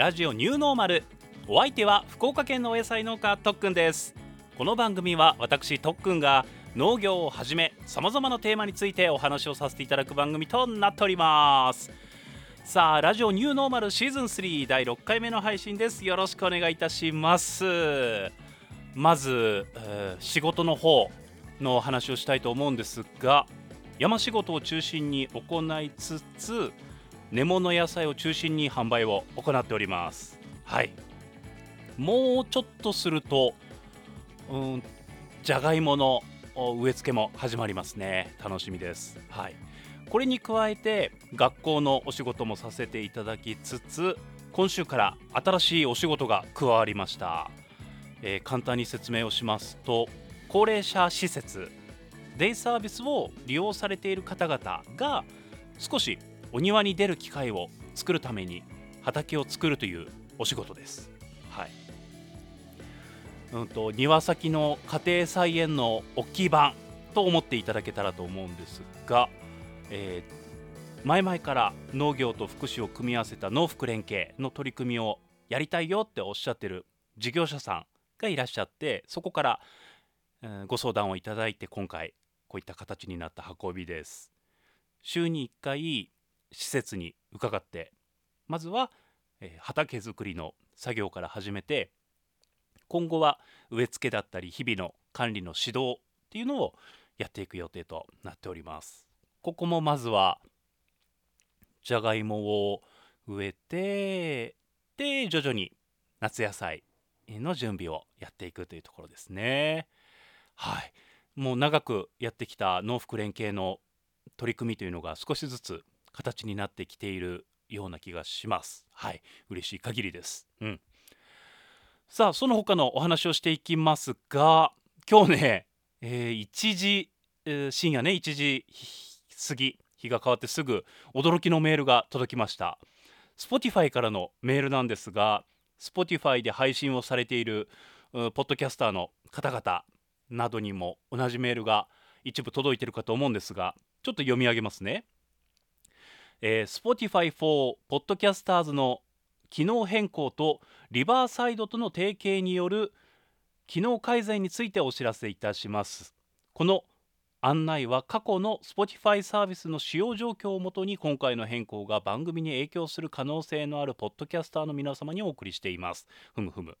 ラジオニューノーマル。お相手は福岡県のお野菜農家特訓です。この番組は私特訓が農業をはじめ様々なテーマについてお話をさせていただく番組となっております。さあラジオニューノーマルシーズン3第6回目の配信です。よろしくお願いいたします。まず、えー、仕事の方のお話をしたいと思うんですが山仕事を中心に行いつつ根物野菜を中心に販売を行っております。はい。もうちょっとするとうんじゃがいもの植え付けも始まりますね。楽しみです。はい。これに加えて学校のお仕事もさせていただきつつ今週から新しいお仕事が加わりました、えー、簡単に説明をしますと高齢者施設デイサービスを利用されている方々が少しお庭に出る機会を作るために畑を作るというお仕事です。はいうんと、庭先の家庭菜園の大きい版と思っていただけたらと思うんですが、えー、前々から農業と福祉を組み合わせた農福連携の取り組みをやりたいよっておっしゃってる事業者さんがいらっしゃってそこから、えー、ご相談をいただいて今回こういった形になった運びです週に1回施設に伺ってまずは、えー、畑作りの作業から始めて今後は植え付けだったり日々の管理の指導っていうのをやっていく予定となっております。ここもまずはじゃがいもを植えてで徐々に夏野菜の準備をやっていくというところですね。はい。もう長くやってきた農福連携の取り組みというのが少しずつ形になってきているような気がします。はい。嬉しい限りです。うん。さあその他のお話をしていきますが今日ね、えー、1時、えー、深夜ね1時過ぎ日が変わってすぐ驚きのメールが届きました。Spotify からのメールなんですが Spotify で配信をされているポッドキャスターの方々などにも同じメールが一部届いてるかと思うんですがちょっと読み上げますね、えー、Spotify for Podcasters の機能変更とリバーサイドとの提携による機能改善についてお知らせいたします。この案内は過去の Spotify サービスの使用状況をもとに今回の変更が番組に影響する可能性のあるポッドキャスターの皆様にお送りしています。ふむふむ。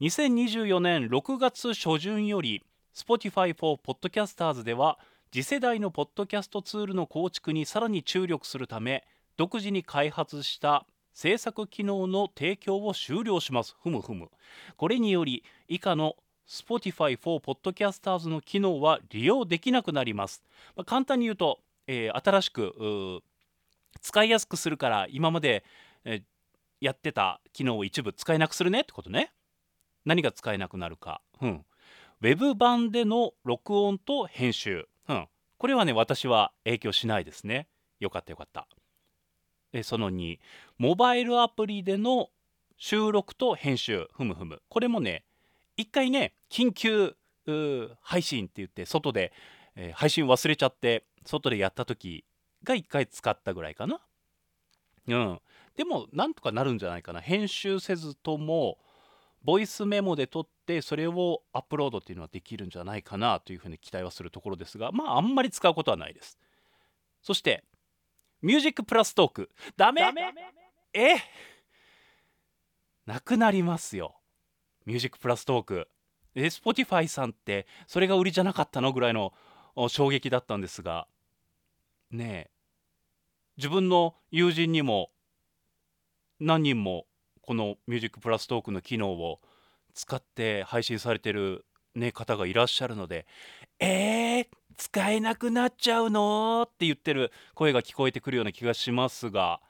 2024年6月初旬より Spotify for Podcasters では次世代のポッドキャストツールの構築にさらに注力するため独自に開発した制作機能の提供を終了します。ふむふむ。これにより以下の Spotify for Podcasters の機能は利用できなくなります、まあ、簡単に言うと、えー、新しく使いやすくするから今まで、えー、やってた機能を一部使えなくするね。ってことね。何が使えなくなるか、うん、ウェブ版での録音と編集、これはね私は影響しないですね。よかったよかった。えその2モバイルアプリでの収録と編集。ふむふむ。これもね一回ね緊急配信って言って外で、えー、配信忘れちゃって外でやった時が1回使ったぐらいかな。うん。でもなんとかなるんじゃないかな。編集せずともボイスメモで撮ってそれをアップロードっていうのはできるんじゃないかなというふうに期待はするところですがまああんまり使うことはないです。そしてミュージックプラストーク。ダメ？え？なくなりますよ。ミュージックプラストーク。え Spotify さんってそれが売りじゃなかったのぐらいの衝撃だったんですが。ねえ。自分の友人にも何人もこのミュージックプラストークの機能を使って配信されてる、ね、方がいらっしゃるのでえー、使えなくなっちゃうの？って言ってる声が聞こえてくるような気がしますが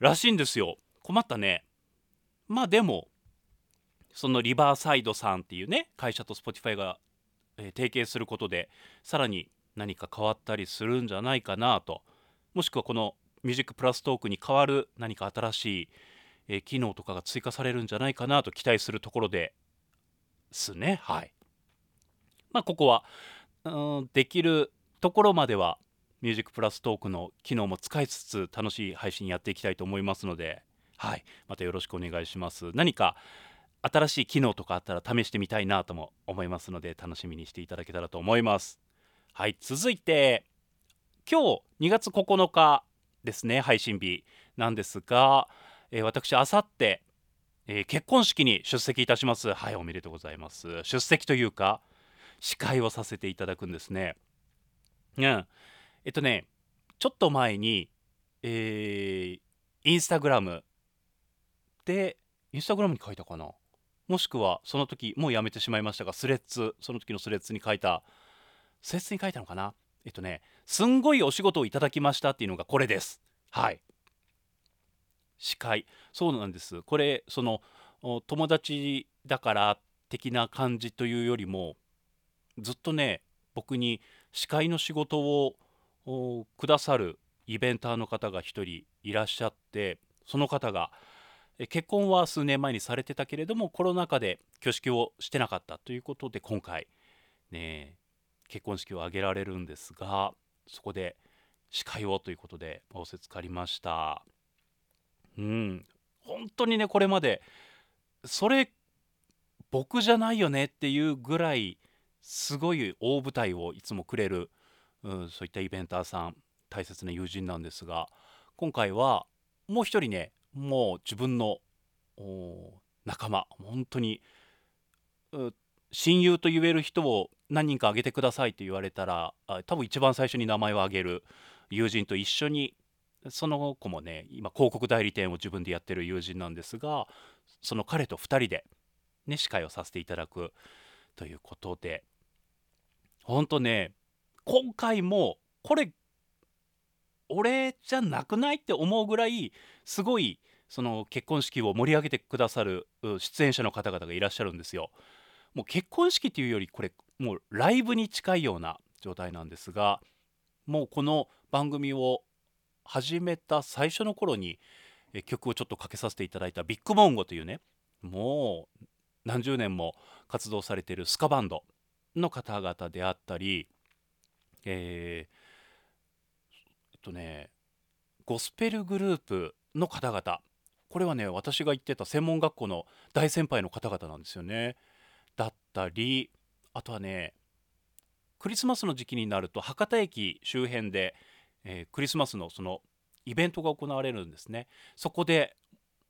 らしいんですよ。困ったね。まあでもそのリバーサイドさんっていうね会社と Spotify が、えー、提携することでさらに何か変わったりするんじゃないかなと。もしくはこのミュージックプラストークに代わる何か新しい、えー、機能とかが追加されるんじゃないかなと期待するところですね。はい。まあここはうんできるところまではミュージックプラストークの機能も使いつつ楽しい配信やっていきたいと思いますので、はい。またよろしくお願いします。何か新しい機能とかあったら試してみたいなとも思いますので楽しみにしていただけたらと思います。はい。続いて今日2月9日ですね配信日なんですが、えー、私あさってえ、結婚式に出席いたします。はいおめでとうございます。出席というか司会をさせていただくんですね。うん。えっとねちょっと前にえー、インスタグラムでインスタグラムに書いたかな？もしくはその時もうやめてしまいましたがスレッズその時のスレッズに書いた。スレッズに書いたのかな？えっとねすんごいお仕事をいただきましたっていうのがこれです。はい。司会。そうなんです。これその友達だから的な感じというよりもずっとね僕に司会の仕事をくださるイベンターの方が1人いらっしゃってその方が結婚は数年前にされてたけれどもコロナ禍で挙式をしてなかったということで今回ね結婚式を挙げられるんですがそこで司会をということで仰せつかりました。うん。本当にねこれまでそれ僕じゃないよねっていうぐらいすごい大舞台をいつもくれる、うん、そういったイベンターさん大切な友人なんですが今回はもう一人ねもう自分の仲間本当に親友と言える人を何人か挙げてくださいって言われたら多分一番最初に名前を挙げる友人と一緒にその子もね今広告代理店を自分でやってる友人なんですがその彼と2人で、ね、司会をさせていただくということで本当ね今回もこれ俺じゃなくないって思うぐらいすごいその結婚式を盛り上げてくださる出演者の方々がいらっしゃるんですよ。もう結婚式っていうよりこれもうライブに近いような状態なんですがもうこの番組を始めた最初の頃に曲をちょっとかけさせていただいたビッグモンゴというねもう何十年も活動されているスカバンドの方々であったり、えー、えっとねゴスペルグループの方々これはね私が行ってた専門学校の大先輩の方々なんですよね。だったりあとはねクリスマスの時期になると博多駅周辺で、えー、クリスマスのそのイベントが行われるんですねそこで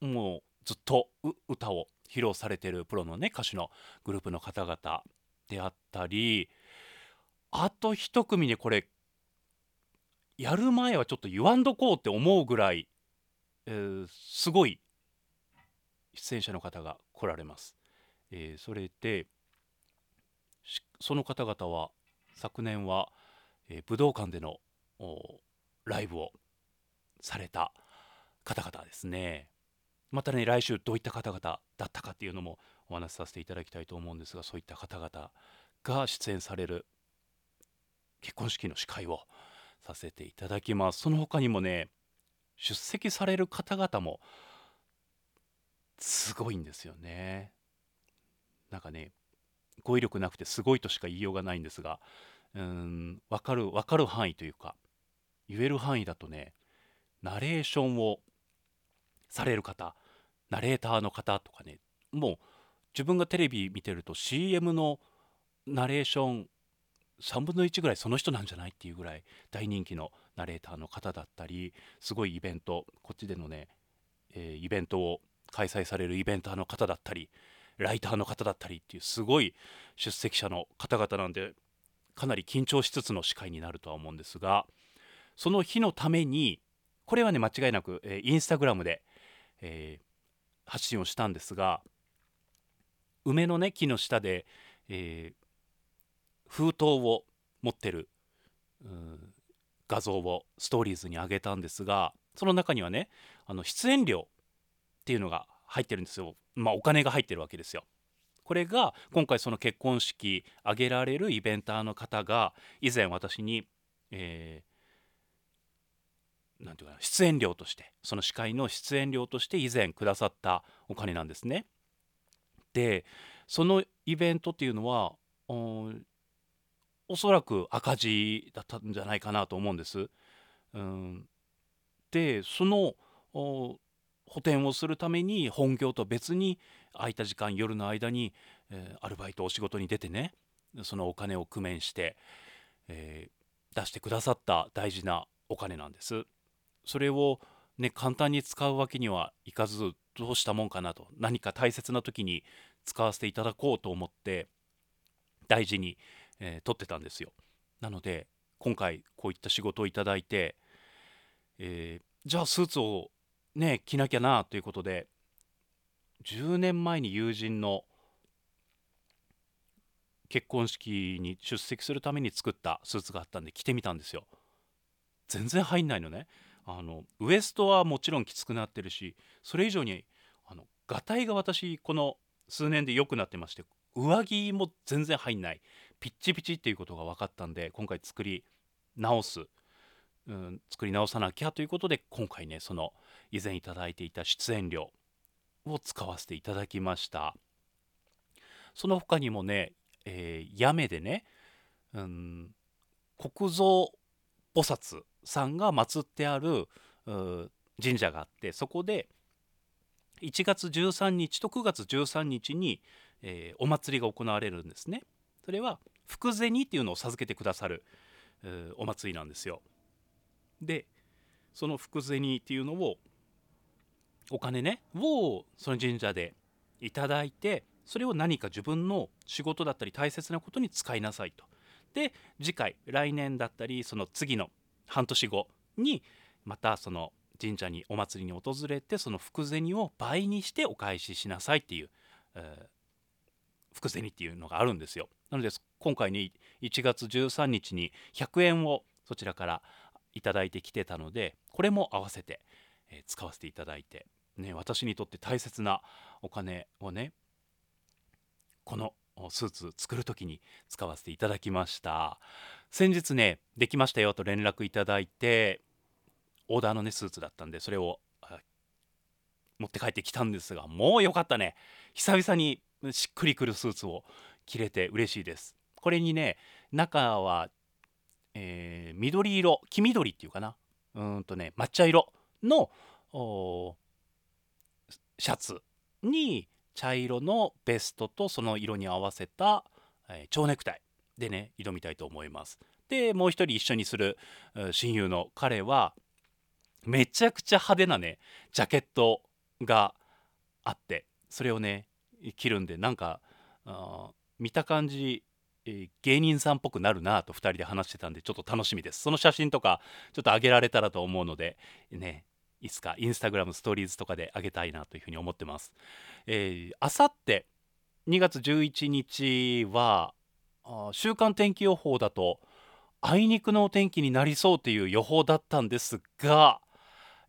もうずっと歌を披露されてるプロのね歌手のグループの方々であったりあと一組ねこれやる前はちょっと言わんとこうって思うぐらい、えー、すごい出演者の方が来られます。えー、それでその方々は昨年は、えー、武道館でのライブをされた方々ですね。またね来週どういった方々だったかっていうのもお話しさせていただきたいと思うんですがそういった方々が出演される結婚式の司会をさせていただきます。その他にもね出席される方々もすごいんですよね。なんかね語彙力なくてすごいとしか言いようがないんですがうん分かる分かる範囲というか言える範囲だとねナレーションをされる方ナレーターの方とかねもう自分がテレビ見てると CM のナレーション3分の1ぐらいその人なんじゃないっていうぐらい大人気のナレーターの方だったりすごいイベントこっちでのね、えー、イベントを開催されるイベンターの方だったりライターの方だったりっていうすごい出席者の方々なんでかなり緊張しつつの司会になるとは思うんですがその日のためにこれはね間違いなく、えー、インスタグラムで、えー、発信をしたんですが梅のね木の下で、えー、封筒を持ってる画像をストーリーズに上げたんですがその中にはねあの出演料っていうのが入ってるんですよまあお金が入ってるわけですよ。これが今回その結婚式挙げられるイベンターの方が以前私に、えー、なんていうかな出演料としてその司会の出演料として以前くださったお金なんですね。でそのイベントっていうのはおそらく赤字だったんじゃないかなと思うんです。うん、でその補填をするために本業と別に空いた時間夜の間に、えー、アルバイトお仕事に出てねそのお金を工面して、えー、出してくださった大事なお金なんです。それをね簡単に使うわけにはいかずどうしたもんかなと。何か大切な時に使わせていただこうと思って大事に、えー、取ってたんですよ。なので今回こういった仕事をいただいて、えー、じゃあスーツをね着なきゃなということで10年前に友人の結婚式に出席するために作ったスーツがあったんで着てみたんですよ。全然入んないのね。あのウエストはもちろんきつくなってるしそれ以上にあのがたいが私この数年で良くなってまして上着も全然入んない。ピッチピチっていうことが分かったんで今回作り直す、うん、作り直さなきゃということで今回ねその以前頂いていた出演料を使わせていただきました。その他にもね、えー、八女でね、うん、国蔵菩薩さんが祀ってある神社があってそこで1月13日と9月13日に、えー、お祭りが行われるんですね。それは福銭っていうのを授けてくださるお祭りなんですよ。でその福銭っていうのをお金ねをその神社でいただいてそれを何か自分の仕事だったり大切なことに使いなさいと。で次回来年だったりその次の半年後にまたその神社にお祭りに訪れてその福銭を倍にしてお返ししなさいっていう、えー、福銭っていうのがあるんですよ。なので今回に1月13日に100円をそちらから頂いてきてたのでこれも合わせて、えー、使わせていただいて、ね、私にとって大切なお金をねこのスーツ作る時に使わせていただきました。先日ねできましたよと連絡いただいてオーダーのねスーツだったんでそれを持って帰ってきたんですがもう良かったね。久々にしっくりくるスーツを着れて嬉しいです。これにね中は、えー、緑色黄緑っていうかな。うんとね抹茶色のシャツに茶色のベストとその色に合わせた、えー、蝶ネクタイでね挑みたいと思います。でもう一人一緒にする親友の彼はめちゃくちゃ派手なねジャケットがあってそれをね着るんでなんか見た感じ、芸人さんっぽくなるなと2人で話してたんでちょっと楽しみです。その写真とかちょっと上げられたらと思うのでねいつかインスタグラムストーリーズとかで上げたいなというふうに思ってます。あさって2月11日は週間天気予報だとあいにくのお天気になりそうという予報だったんですが、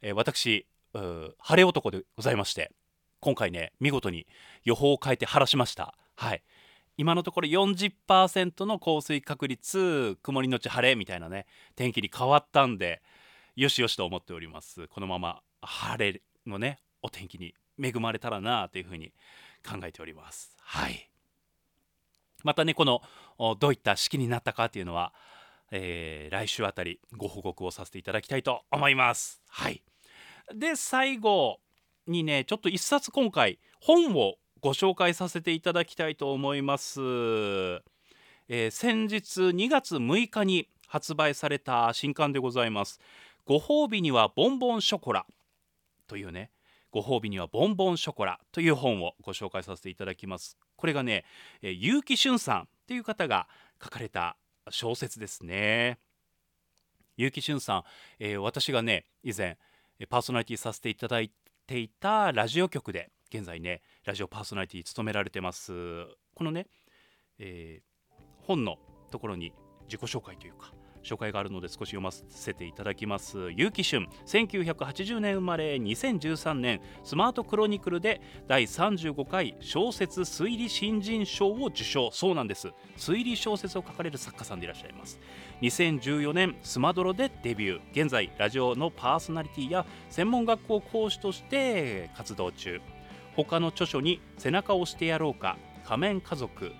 えー、私晴れ男でございまして今回ね見事に予報を変えて晴らしました。はい。今のところ40%の降水確率曇りのち晴れみたいなね天気に変わったんでよしよしと思っております。このまま晴れのねお天気に恵まれたらなというふうに考えております。はい。またねこのどういった式になったかっていうのは、えー、来週あたりご報告をさせていただきたいと思います。はい。で最後にねちょっと一冊今回本をご紹介させていただきたいと思います、えー、先日2月6日に発売された新刊でございます。ご褒美にはボンボンショコラ。というねご褒美にはボンボンショコラという本をご紹介させていただきます。これがね、え、結城俊さんという方が書かれた小説ですね。結城俊さん、えー、私がね以前パーソナリティさせていただいていたラジオ局で現在ねラジオパーソナリティ務められてます。このね、えー、本のところに自己紹介というか紹介があるので少し読ませていただきます。結城俊1980年生まれ2013年スマートクロニクルで第35回小説推理新人賞を受賞。そうなんです。推理小説を書かれる作家さんでいらっしゃいます。2014年スマドロでデビュー。現在ラジオのパーソナリティや専門学校講師として活動中。他の著書に「背中を押してやろうか」「仮面家族」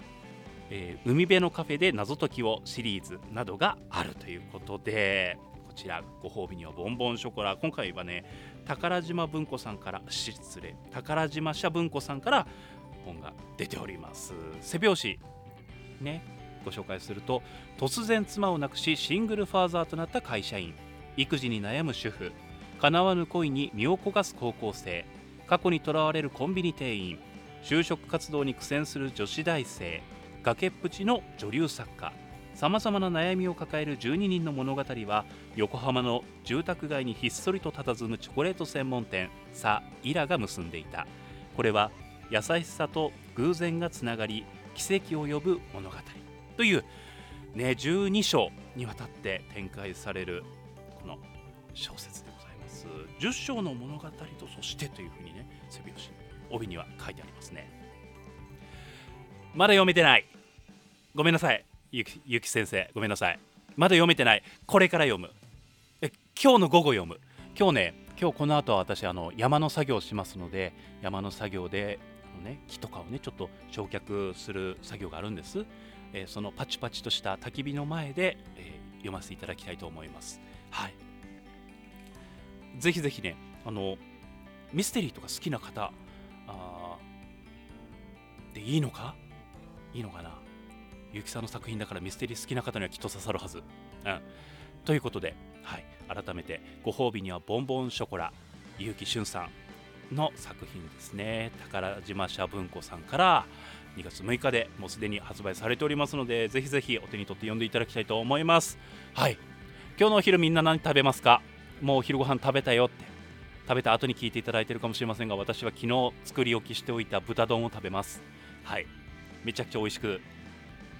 えー、海辺のカフェで謎解きをシリーズなどがあるということでこちらご褒美にはボンボンショコラ。今回はね宝島文庫さんから失礼宝島社文庫さんから本が出ております。背表紙ねご紹介すると突然妻を亡くしシングルファーザーとなった会社員育児に悩む主婦叶わぬ恋に身を焦がす高校生過去にとらわれるコンビニ店員就職活動に苦戦する女子大生崖っぷちの女流作家。さまざまな悩みを抱える12人の物語は横浜の住宅街にひっそりと佇むチョコレート専門店サ・イラが結んでいた。これは優しさと偶然がつながり奇跡を呼ぶ物語という、ね、12章にわたって展開されるこの小説でございます。10章の物語とそしてというふうにね背表紙帯には書いてありますね。まだ読めてない。ごめんなさい。ゆきゆき先生ごめんなさい。まだ読めてない。これから読む。え今日の午後読む。今日ね今日この後は私あの山の作業をしますので山の作業でね木とかをねちょっと焼却する作業があるんです、えー、そのパチパチとした焚き火の前で、えー、読ませていただきたいと思います。はい。ぜひぜひねあのミステリーとか好きな方あでいいのか？いいのかな？ゆきさんの作品だからミステリー好きな方にはきっと刺さるはず。うん、ということで、はい、改めてご褒美にはボンボンショコラ結城俊さんの作品ですね。宝島社文庫さんから2月6日でもうすでに発売されておりますのでぜひぜひお手に取って読んでいただきたいと思います。はい。今日のお昼みんな何食べますか？もうお昼ご飯食べたよって。食べた後に聞いていただいてるかもしれませんが私は昨日作り置きしておいた豚丼を食べます。はい。めちゃくちゃ美味しく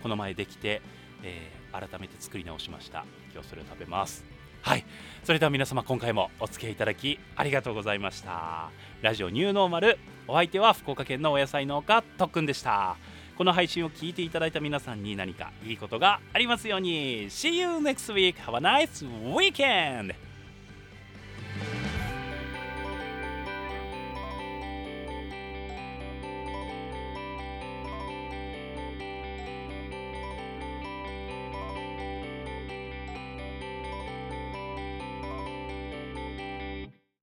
この前できて、えー、改めて作り直しました。今日それを食べます。はい。それでは皆様今回もお付き合いいただきありがとうございました。ラジオニューノーマル。お相手は福岡県のお野菜農家特訓でした。この配信を聞いていただいた皆さんに何かいいことがありますように。See you next week! Have a nice weekend!